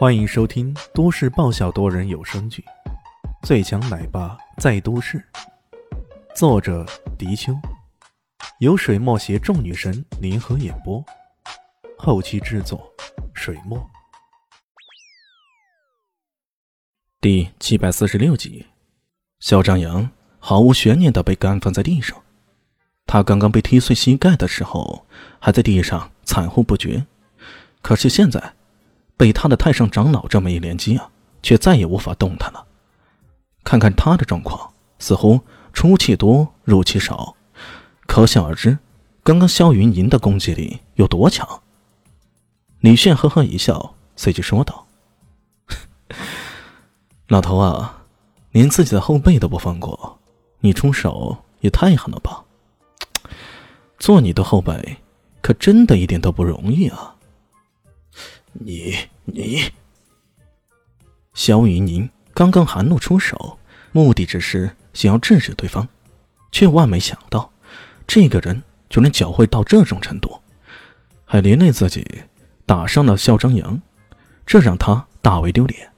欢迎收听都市爆笑多人有声剧《最强奶爸在都市》，作者：迪秋，由水墨携众女神联合演播，后期制作：水墨。第七百四十六集，肖张扬毫无悬念的被干放在地上。他刚刚被踢碎膝盖的时候，还在地上惨呼不绝，可是现在。被他的太上长老这么一连击啊，却再也无法动弹了。看看他的状况，似乎出气多入气少，可想而知，刚刚萧云银的攻击力有多强。李炫呵呵一笑，随即说道：“老头啊，连自己的后辈都不放过，你出手也太狠了吧！做你的后辈，可真的一点都不容易啊。”你你，萧云宁刚刚含怒出手，目的只是想要制止对方，却万没想到，这个人就能狡猾到这种程度，还连累自己打伤了肖张扬，这让他大为丢脸。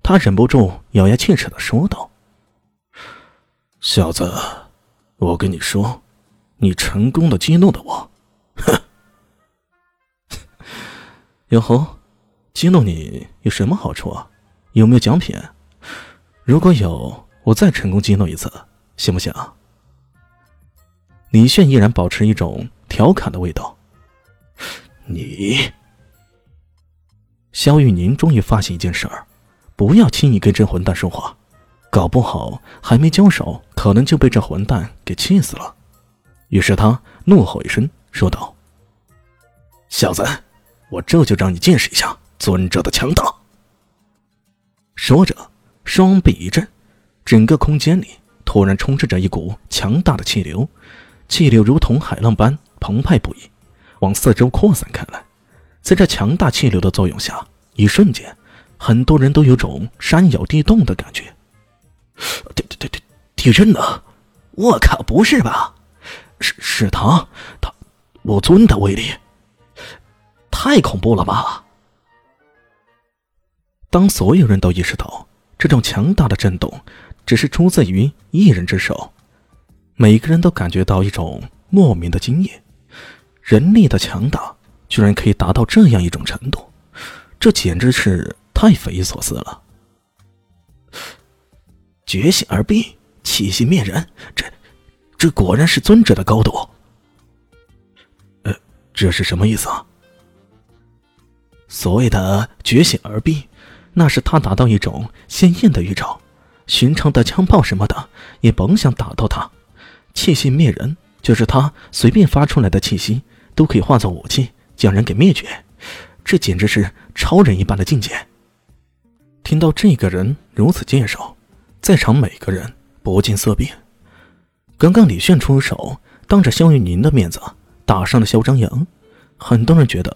他忍不住咬牙切齿的说道：“小子，我跟你说，你成功的激怒了我，哟吼，激怒你有什么好处啊？有没有奖品？如果有，我再成功激怒一次，行不行？李炫依然保持一种调侃的味道。你，肖玉宁终于发现一件事儿：不要轻易跟这混蛋说话，搞不好还没交手，可能就被这混蛋给气死了。于是他怒吼一声，说道：“小子！”我这就让你见识一下尊者的强大。说着，双臂一震，整个空间里突然充斥着一股强大的气流，气流如同海浪般澎湃不已，往四周扩散开来。在这强大气流的作用下，一瞬间，很多人都有种山摇地动的感觉。地地地地震呢？我靠，不是吧？是是他，他我尊的威力。太恐怖了吧！当所有人都意识到这种强大的震动只是出自于一人之手，每个人都感觉到一种莫名的惊艳。人力的强大居然可以达到这样一种程度，这简直是太匪夷所思了。觉醒而毙，气息灭人，这这果然是尊者的高度。呃，这是什么意思啊？所谓的觉醒而毙，那是他达到一种鲜艳的预兆，寻常的枪炮什么的也甭想打到他。气息灭人，就是他随便发出来的气息都可以化作武器，将人给灭绝。这简直是超人一般的境界。听到这个人如此介绍，在场每个人不禁色变。刚刚李炫出手，当着肖玉宁的面子打伤了肖张扬，很多人觉得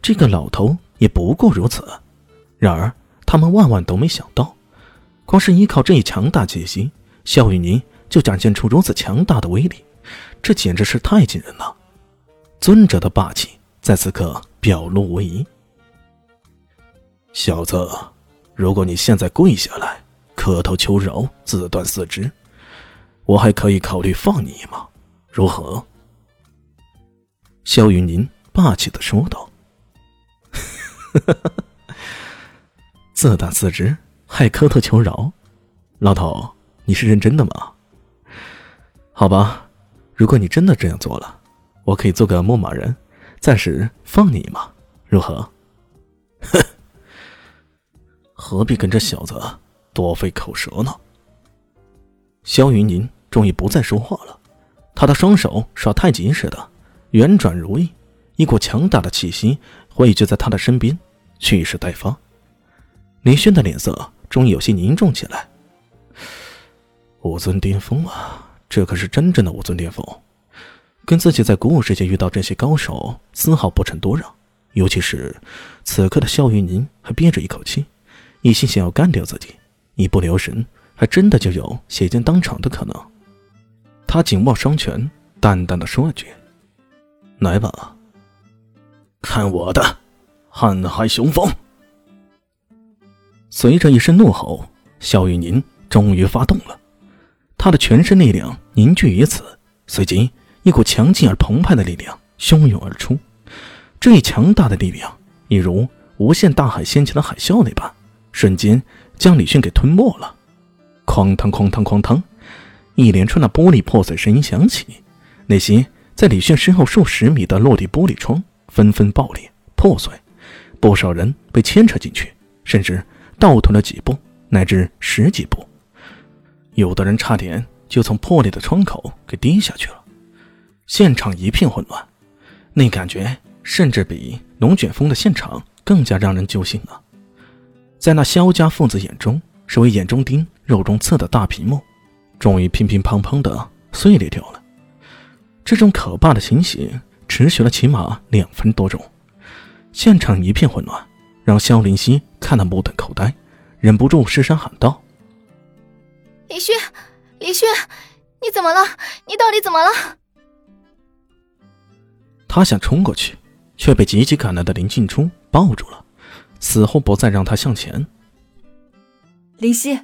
这个老头。也不过如此，然而他们万万都没想到，光是依靠这一强大气息，萧雨宁就展现出如此强大的威力，这简直是太惊人了！尊者的霸气在此刻表露无遗。小子，如果你现在跪下来磕头求饶，自断四肢，我还可以考虑放你一马，如何？萧雨宁霸气的说道。自断四肢还磕头求饶，老头，你是认真的吗？好吧，如果你真的这样做了，我可以做个牧马人，暂时放你一马，如何？哼，何必跟这小子多费口舌呢？萧云宁终于不再说话了，他的双手耍太极似的，圆转如意，一股强大的气息汇聚在他的身边。蓄势待发，林轩的脸色终于有些凝重起来。武尊巅峰啊，这可是真正的武尊巅峰，跟自己在古武世界遇到这些高手丝毫不成多让。尤其是此刻的肖云宁还憋着一口气，一心想要干掉自己，一不留神还真的就有血溅当场的可能。他紧握双拳，淡淡的说了句：“来吧，看我的！”瀚海雄风。随着一声怒吼，肖雨宁终于发动了，他的全身力量凝聚于此，随即一股强劲而澎湃的力量汹涌而出。这一强大的力量，一如无限大海掀起的海啸那般，瞬间将李迅给吞没了。哐当哐当哐当，一连串的玻璃破碎声音响起，那些在李迅身后数十米的落地玻璃窗纷纷爆裂破碎，不少人被牵扯进去，甚至倒退了几步乃至十几步，有的人差点就从破裂的窗口给跌下去了。现场一片混乱，那感觉甚至比龙卷风的现场更加让人揪心啊！在那肖家父子眼中，是为眼中钉。肉中刺的大屏幕，终于乒乒乓乓的碎裂掉了。这种可怕的情形持续了起码两分多钟，现场一片混乱，让肖林熙看得目瞪口呆，忍不住失声喊道：“李迅，李迅，你怎么了？你到底怎么了？”他想冲过去，却被急急赶来的林静初抱住了，死活不再让他向前。林夕。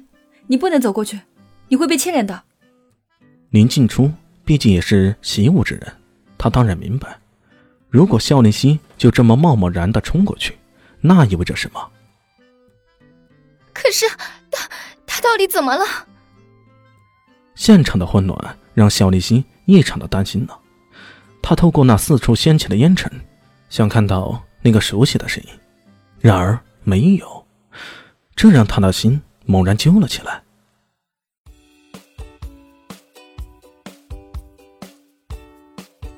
你不能走过去，你会被牵连的。林静初毕竟也是习武之人，他当然明白，如果肖立新就这么贸贸然的冲过去，那意味着什么？可是他他到底怎么了？现场的混乱让肖立新异常的担心呢。他透过那四处掀起的烟尘，想看到那个熟悉的身影，然而没有，这让他的心。猛然揪了起来。